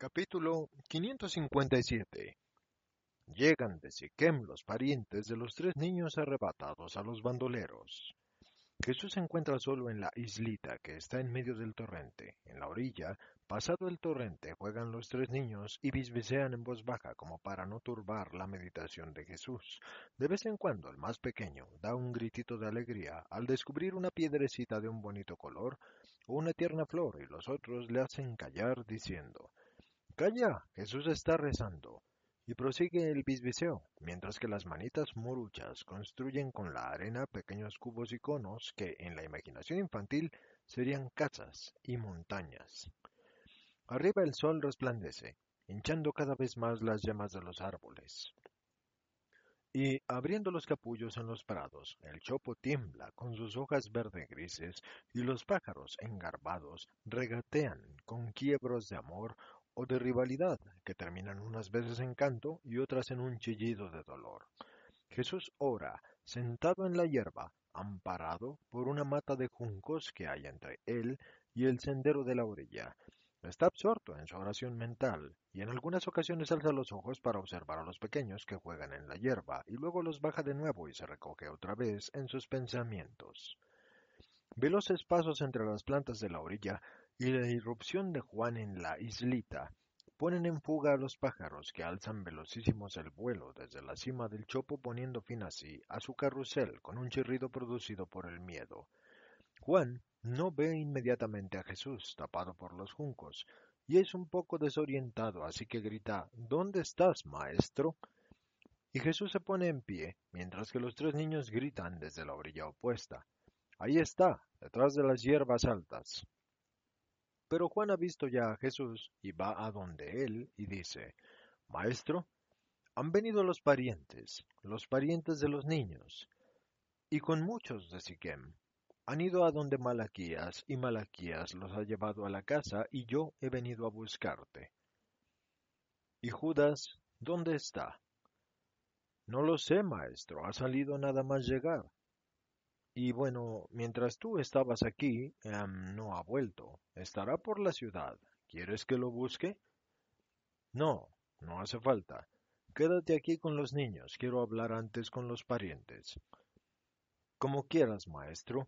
Capítulo 557 Llegan de Siquem los parientes de los tres niños arrebatados a los bandoleros. Jesús se encuentra solo en la islita que está en medio del torrente. En la orilla, pasado el torrente, juegan los tres niños y bisbisean en voz baja como para no turbar la meditación de Jesús. De vez en cuando el más pequeño da un gritito de alegría al descubrir una piedrecita de un bonito color o una tierna flor y los otros le hacen callar diciendo Calla, Jesús está rezando y prosigue el bisbiseo, mientras que las manitas moruchas construyen con la arena pequeños cubos y conos que en la imaginación infantil serían casas y montañas. Arriba el sol resplandece, hinchando cada vez más las llamas de los árboles. Y abriendo los capullos en los prados, el chopo tiembla con sus hojas verde grises y los pájaros engarbados regatean con quiebros de amor o de rivalidad que terminan unas veces en canto y otras en un chillido de dolor. Jesús ora, sentado en la hierba, amparado por una mata de juncos que hay entre él y el sendero de la orilla. Está absorto en su oración mental y en algunas ocasiones alza los ojos para observar a los pequeños que juegan en la hierba y luego los baja de nuevo y se recoge otra vez en sus pensamientos. Veloces pasos entre las plantas de la orilla y la irrupción de Juan en la islita ponen en fuga a los pájaros que alzan velocísimos el vuelo desde la cima del chopo poniendo fin así a su carrusel con un chirrido producido por el miedo. Juan no ve inmediatamente a Jesús tapado por los juncos y es un poco desorientado, así que grita ¿Dónde estás, maestro? Y Jesús se pone en pie, mientras que los tres niños gritan desde la orilla opuesta. Ahí está, detrás de las hierbas altas. Pero Juan ha visto ya a Jesús y va a donde él y dice, Maestro, han venido los parientes, los parientes de los niños, y con muchos de Siquem. Han ido a donde Malaquías, y Malaquías los ha llevado a la casa, y yo he venido a buscarte. ¿Y Judas, dónde está? No lo sé, maestro, ha salido nada más llegar. Y bueno, mientras tú estabas aquí, em, no ha vuelto. Estará por la ciudad. ¿Quieres que lo busque? No, no hace falta. Quédate aquí con los niños. Quiero hablar antes con los parientes. Como quieras, maestro.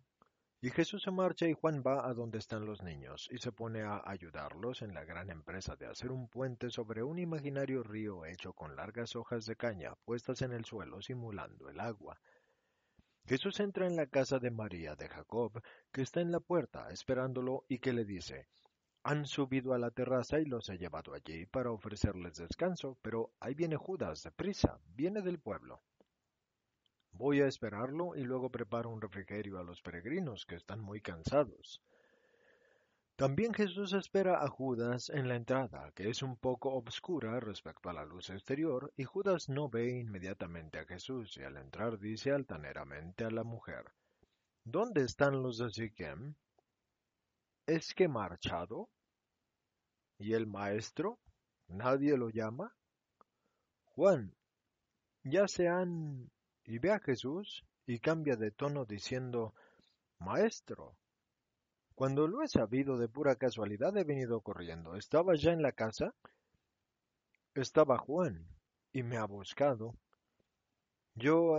Y Jesús se marcha y Juan va a donde están los niños y se pone a ayudarlos en la gran empresa de hacer un puente sobre un imaginario río hecho con largas hojas de caña puestas en el suelo simulando el agua. Jesús entra en la casa de María de Jacob, que está en la puerta esperándolo y que le dice, han subido a la terraza y los he llevado allí para ofrecerles descanso, pero ahí viene Judas, deprisa, viene del pueblo. Voy a esperarlo y luego preparo un refrigerio a los peregrinos que están muy cansados. También Jesús espera a Judas en la entrada, que es un poco obscura respecto a la luz exterior, y Judas no ve inmediatamente a Jesús, y al entrar dice altaneramente a la mujer, ¿Dónde están los de Siquem? ¿Es que marchado? ¿Y el maestro? ¿Nadie lo llama? Juan, ya se han... y ve a Jesús y cambia de tono diciendo, Maestro, cuando lo he sabido de pura casualidad he venido corriendo. ¿Estaba ya en la casa? Estaba Juan y me ha buscado. Yo,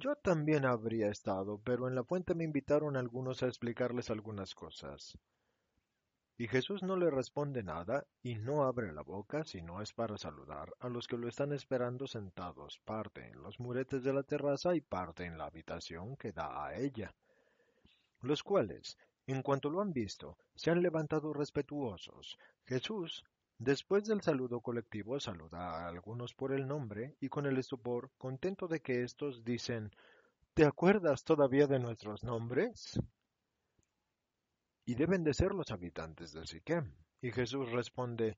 yo también habría estado, pero en la fuente me invitaron algunos a explicarles algunas cosas. Y Jesús no le responde nada y no abre la boca si no es para saludar a los que lo están esperando sentados, parte en los muretes de la terraza y parte en la habitación que da a ella, los cuales, en cuanto lo han visto, se han levantado respetuosos. Jesús, después del saludo colectivo, saluda a algunos por el nombre y con el estupor, contento de que éstos dicen, ¿Te acuerdas todavía de nuestros nombres? y deben de ser los habitantes de Siquem. Y Jesús responde,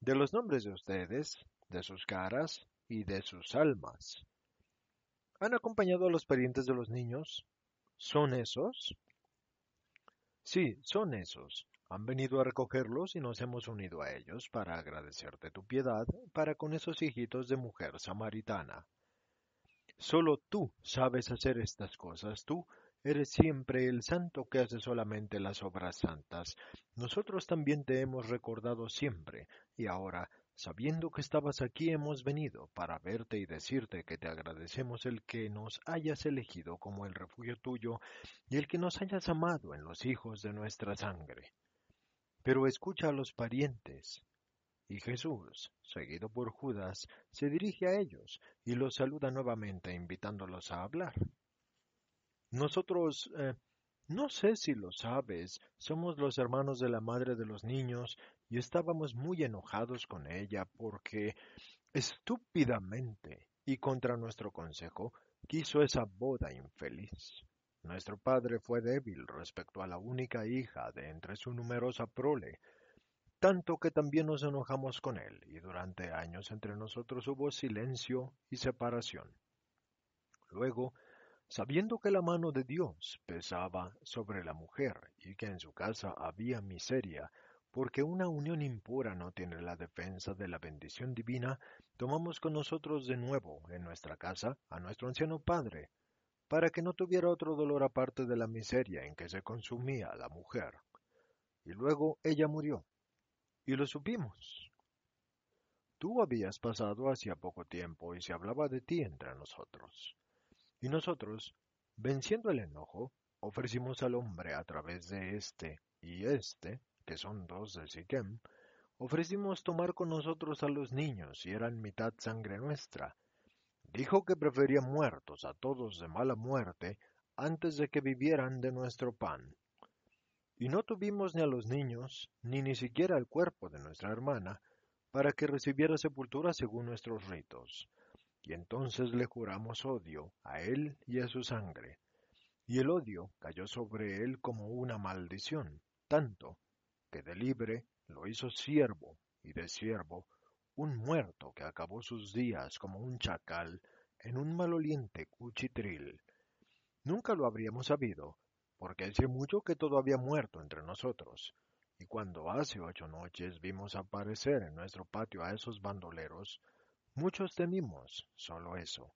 de los nombres de ustedes, de sus caras y de sus almas. ¿Han acompañado a los parientes de los niños? ¿Son esos? Sí, son esos. Han venido a recogerlos y nos hemos unido a ellos para agradecerte tu piedad para con esos hijitos de mujer samaritana. Solo tú sabes hacer estas cosas, tú Eres siempre el santo que hace solamente las obras santas. Nosotros también te hemos recordado siempre, y ahora, sabiendo que estabas aquí, hemos venido para verte y decirte que te agradecemos el que nos hayas elegido como el refugio tuyo y el que nos hayas amado en los hijos de nuestra sangre. Pero escucha a los parientes. Y Jesús, seguido por Judas, se dirige a ellos y los saluda nuevamente invitándolos a hablar. Nosotros, eh, no sé si lo sabes, somos los hermanos de la madre de los niños y estábamos muy enojados con ella porque estúpidamente y contra nuestro consejo quiso esa boda infeliz. Nuestro padre fue débil respecto a la única hija de entre su numerosa prole, tanto que también nos enojamos con él, y durante años entre nosotros hubo silencio y separación. Luego Sabiendo que la mano de Dios pesaba sobre la mujer y que en su casa había miseria, porque una unión impura no tiene la defensa de la bendición divina, tomamos con nosotros de nuevo en nuestra casa a nuestro anciano padre, para que no tuviera otro dolor aparte de la miseria en que se consumía la mujer. Y luego ella murió, y lo supimos. Tú habías pasado hacía poco tiempo y se hablaba de ti entre nosotros. Y nosotros, venciendo el enojo, ofrecimos al hombre a través de este y este, que son dos de Siquem, ofrecimos tomar con nosotros a los niños y eran mitad sangre nuestra. Dijo que prefería muertos a todos de mala muerte antes de que vivieran de nuestro pan. Y no tuvimos ni a los niños, ni ni siquiera el cuerpo de nuestra hermana, para que recibiera sepultura según nuestros ritos y entonces le juramos odio a él y a su sangre. Y el odio cayó sobre él como una maldición, tanto de libre lo hizo siervo y de siervo un muerto que acabó sus días como un chacal en un maloliente cuchitril. Nunca lo habríamos sabido, porque hace mucho que todo había muerto entre nosotros, y cuando hace ocho noches vimos aparecer en nuestro patio a esos bandoleros, Muchos temimos solo eso.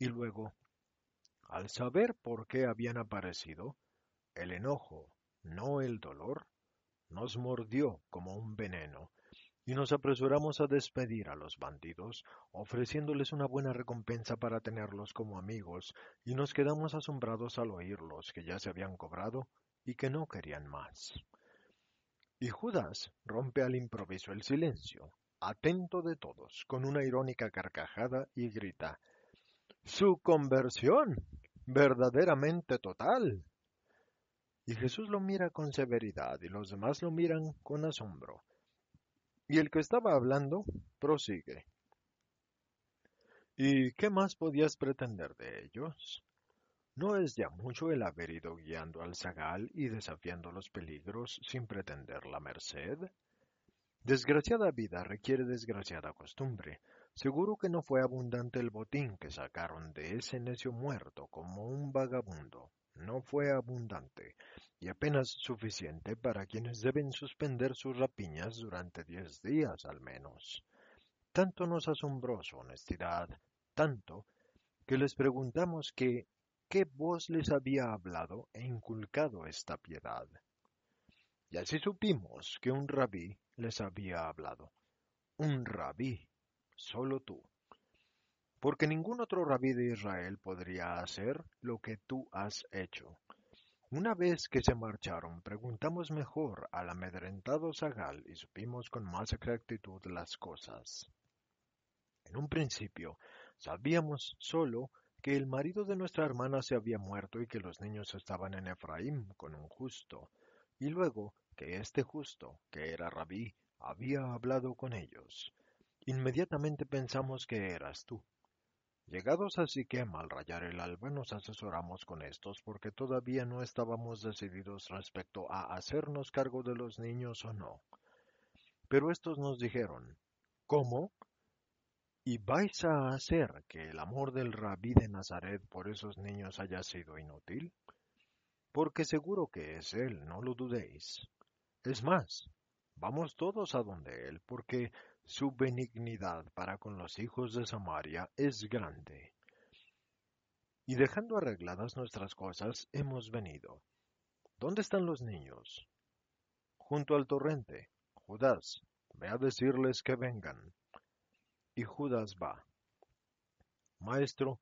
Y luego, al saber por qué habían aparecido, el enojo, no el dolor, nos mordió como un veneno, y nos apresuramos a despedir a los bandidos, ofreciéndoles una buena recompensa para tenerlos como amigos, y nos quedamos asombrados al oírlos que ya se habían cobrado y que no querían más. Y Judas rompe al improviso el silencio, atento de todos, con una irónica carcajada y grita, ¡Su conversión! verdaderamente total. Y Jesús lo mira con severidad y los demás lo miran con asombro. Y el que estaba hablando prosigue. ¿Y qué más podías pretender de ellos? ¿No es ya mucho el haber ido guiando al zagal y desafiando los peligros sin pretender la merced? Desgraciada vida requiere desgraciada costumbre. Seguro que no fue abundante el botín que sacaron de ese necio muerto como un vagabundo. No fue abundante, y apenas suficiente para quienes deben suspender sus rapiñas durante diez días al menos. Tanto nos asombró su honestidad, tanto, que les preguntamos que qué voz les había hablado e inculcado esta piedad. Y así supimos que un rabí les había hablado. Un rabí, solo tú. Porque ningún otro rabí de Israel podría hacer lo que tú has hecho. Una vez que se marcharon, preguntamos mejor al amedrentado zagal y supimos con más exactitud las cosas. En un principio, sabíamos solo que el marido de nuestra hermana se había muerto y que los niños estaban en Efraín con un justo, y luego que este justo, que era rabí, había hablado con ellos. Inmediatamente pensamos que eras tú. Llegados a Siquem al rayar el alba nos asesoramos con estos porque todavía no estábamos decididos respecto a hacernos cargo de los niños o no. Pero estos nos dijeron, ¿cómo? ¿Y vais a hacer que el amor del rabí de Nazaret por esos niños haya sido inútil? Porque seguro que es él, no lo dudéis. Es más, vamos todos a donde él, porque su benignidad para con los hijos de Samaria es grande. Y dejando arregladas nuestras cosas, hemos venido. ¿Dónde están los niños? Junto al torrente. Judas, ve a decirles que vengan. Y Judas va. Maestro,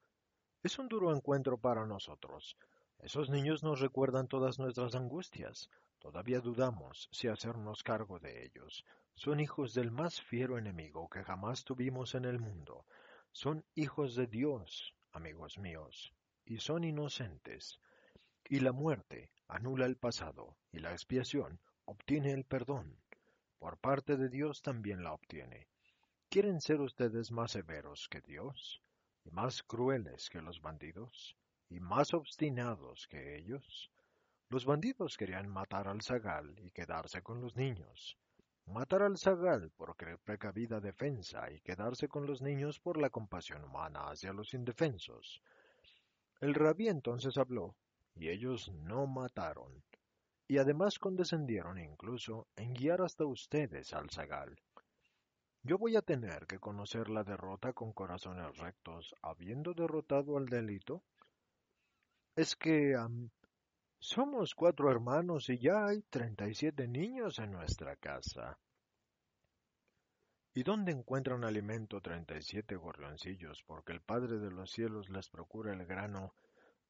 es un duro encuentro para nosotros. Esos niños nos recuerdan todas nuestras angustias. Todavía dudamos si hacernos cargo de ellos. Son hijos del más fiero enemigo que jamás tuvimos en el mundo. Son hijos de Dios, amigos míos, y son inocentes. Y la muerte anula el pasado, y la expiación obtiene el perdón. Por parte de Dios también la obtiene. ¿Quieren ser ustedes más severos que Dios? ¿Y más crueles que los bandidos? ¿Y más obstinados que ellos? Los bandidos querían matar al zagal y quedarse con los niños. Matar al zagal por precavida defensa y quedarse con los niños por la compasión humana hacia los indefensos. El rabí entonces habló, y ellos no mataron, y además condescendieron incluso en guiar hasta ustedes al zagal. Yo voy a tener que conocer la derrota con corazones rectos, habiendo derrotado al delito. Es que somos cuatro hermanos y ya hay treinta y siete niños en nuestra casa. ¿Y dónde encuentran alimento treinta y siete gorrioncillos? Porque el Padre de los cielos les procura el grano.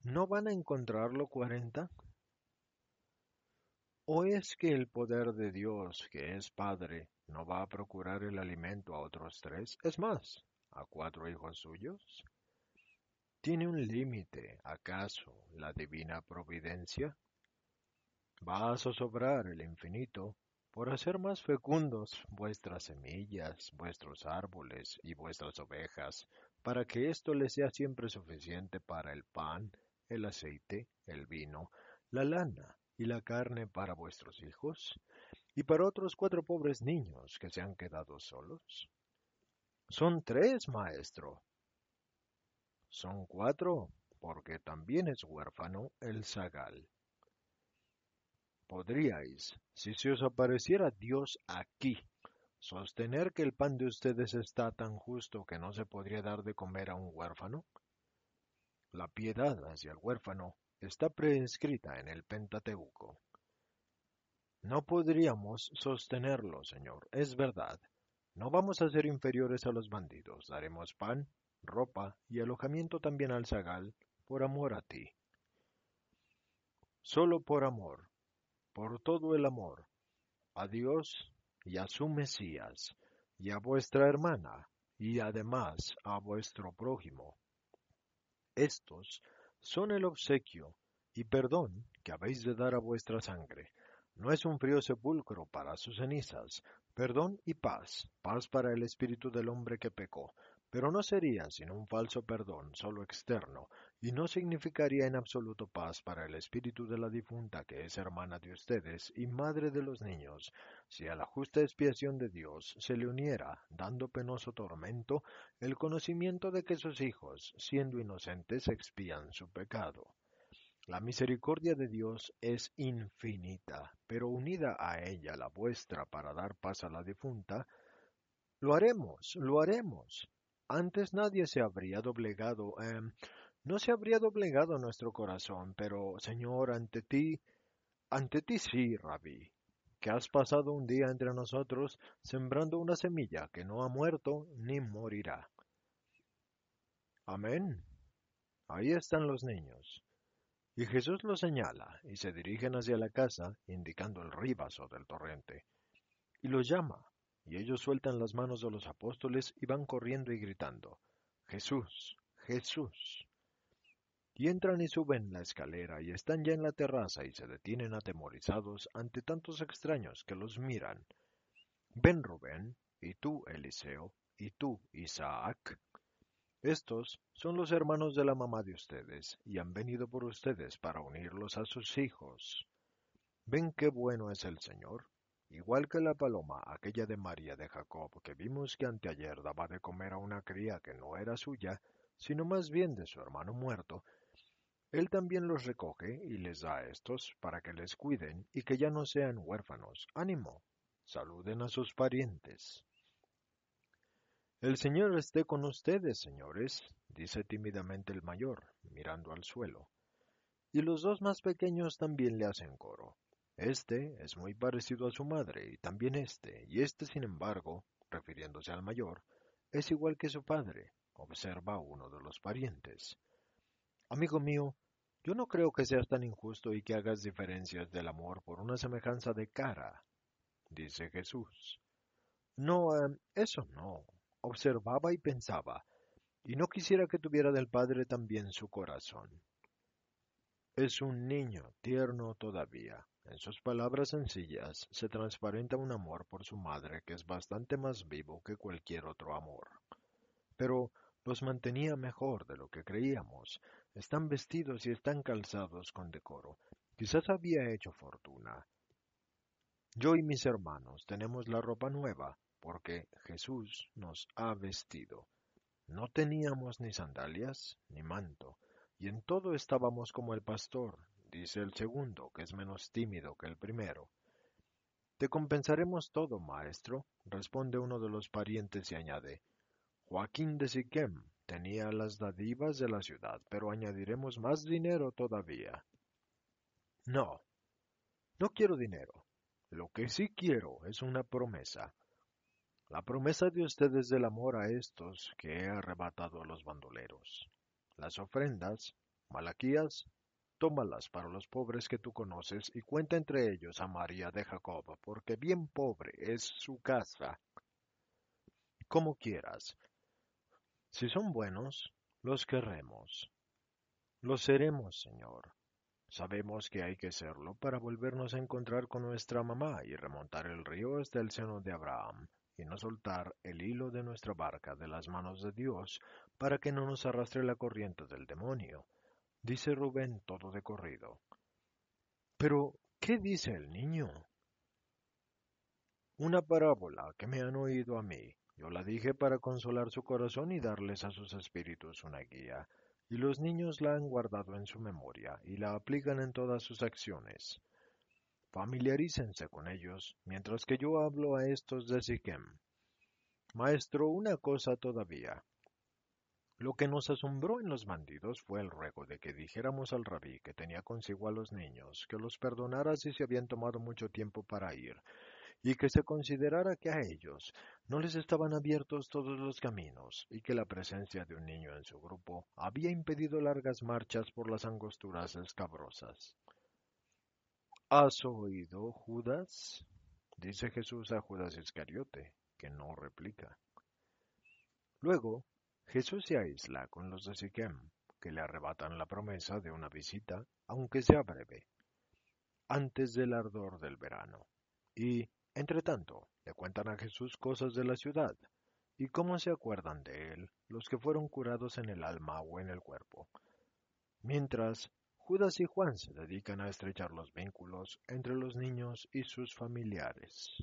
¿No van a encontrarlo cuarenta? ¿O es que el poder de Dios, que es Padre, no va a procurar el alimento a otros tres? Es más, a cuatro hijos suyos. ¿Tiene un límite, acaso, la divina providencia? ¿Va a zozobrar el infinito por hacer más fecundos vuestras semillas, vuestros árboles y vuestras ovejas, para que esto les sea siempre suficiente para el pan, el aceite, el vino, la lana y la carne para vuestros hijos, y para otros cuatro pobres niños que se han quedado solos? Son tres, maestro, son cuatro, porque también es huérfano el zagal. ¿Podríais, si se os apareciera Dios aquí, sostener que el pan de ustedes está tan justo que no se podría dar de comer a un huérfano? La piedad hacia el huérfano está prescrita en el Pentateuco. No podríamos sostenerlo, Señor, es verdad. No vamos a ser inferiores a los bandidos. Daremos pan ropa y alojamiento también al zagal, por amor a ti. Solo por amor, por todo el amor, a Dios y a su Mesías, y a vuestra hermana, y además a vuestro prójimo. Estos son el obsequio y perdón que habéis de dar a vuestra sangre. No es un frío sepulcro para sus cenizas, perdón y paz, paz para el espíritu del hombre que pecó, pero no sería sino un falso perdón, solo externo, y no significaría en absoluto paz para el espíritu de la difunta que es hermana de ustedes y madre de los niños, si a la justa expiación de Dios se le uniera, dando penoso tormento, el conocimiento de que sus hijos, siendo inocentes, expían su pecado. La misericordia de Dios es infinita, pero unida a ella la vuestra para dar paz a la difunta, lo haremos, lo haremos, antes nadie se habría doblegado. Em, no se habría doblegado nuestro corazón, pero, Señor, ante ti, ante ti sí, Rabí, que has pasado un día entre nosotros sembrando una semilla que no ha muerto ni morirá. Amén. Ahí están los niños. Y Jesús los señala y se dirigen hacia la casa, indicando el ríbaso del torrente. Y los llama, y ellos sueltan las manos de los apóstoles y van corriendo y gritando, Jesús, Jesús. Y entran y suben la escalera y están ya en la terraza y se detienen atemorizados ante tantos extraños que los miran. Ven Rubén, y tú Eliseo, y tú Isaac. Estos son los hermanos de la mamá de ustedes, y han venido por ustedes para unirlos a sus hijos. ¿Ven qué bueno es el Señor? Igual que la paloma, aquella de María de Jacob, que vimos que anteayer daba de comer a una cría que no era suya, sino más bien de su hermano muerto, él también los recoge y les da a estos para que les cuiden y que ya no sean huérfanos. Ánimo, saluden a sus parientes. El Señor esté con ustedes, señores, dice tímidamente el mayor, mirando al suelo. Y los dos más pequeños también le hacen coro. Este es muy parecido a su madre, y también este, y este, sin embargo, refiriéndose al mayor, es igual que su padre, observa uno de los parientes. Amigo mío, yo no creo que seas tan injusto y que hagas diferencias del amor por una semejanza de cara, dice Jesús. No, eh, eso no, observaba y pensaba, y no quisiera que tuviera del Padre también su corazón. Es un niño, tierno todavía. En sus palabras sencillas se transparenta un amor por su madre que es bastante más vivo que cualquier otro amor. Pero los mantenía mejor de lo que creíamos. Están vestidos y están calzados con decoro. Quizás había hecho fortuna. Yo y mis hermanos tenemos la ropa nueva, porque Jesús nos ha vestido. No teníamos ni sandalias ni manto, y en todo estábamos como el pastor, dice el segundo, que es menos tímido que el primero. Te compensaremos todo, maestro, responde uno de los parientes y añade, Joaquín de Siquem tenía las dadivas de la ciudad, pero añadiremos más dinero todavía. No, no quiero dinero. Lo que sí quiero es una promesa. La promesa de ustedes del amor a estos que he arrebatado a los bandoleros. Las ofrendas, Malaquías, tómalas para los pobres que tú conoces y cuenta entre ellos a María de Jacob, porque bien pobre es su casa. Como quieras. Si son buenos, los querremos. Lo seremos, Señor. Sabemos que hay que serlo para volvernos a encontrar con nuestra mamá y remontar el río hasta el seno de Abraham y no soltar el hilo de nuestra barca de las manos de Dios para que no nos arrastre la corriente del demonio, dice Rubén todo de corrido. Pero, ¿qué dice el niño? Una parábola que me han oído a mí. Yo la dije para consolar su corazón y darles a sus espíritus una guía, y los niños la han guardado en su memoria y la aplican en todas sus acciones. Familiarícense con ellos, mientras que yo hablo a estos de Siquem. Maestro, una cosa todavía. Lo que nos asombró en los bandidos fue el ruego de que dijéramos al rabí que tenía consigo a los niños, que los perdonara si se habían tomado mucho tiempo para ir, y que se considerara que a ellos no les estaban abiertos todos los caminos, y que la presencia de un niño en su grupo había impedido largas marchas por las angosturas escabrosas. ¿Has oído, Judas? Dice Jesús a Judas Iscariote, que no replica. Luego, Jesús se aísla con los de Siquem, que le arrebatan la promesa de una visita, aunque sea breve, antes del ardor del verano. Y, entre tanto, le cuentan a Jesús cosas de la ciudad, y cómo se acuerdan de él los que fueron curados en el alma o en el cuerpo. Mientras Judas y Juan se dedican a estrechar los vínculos entre los niños y sus familiares.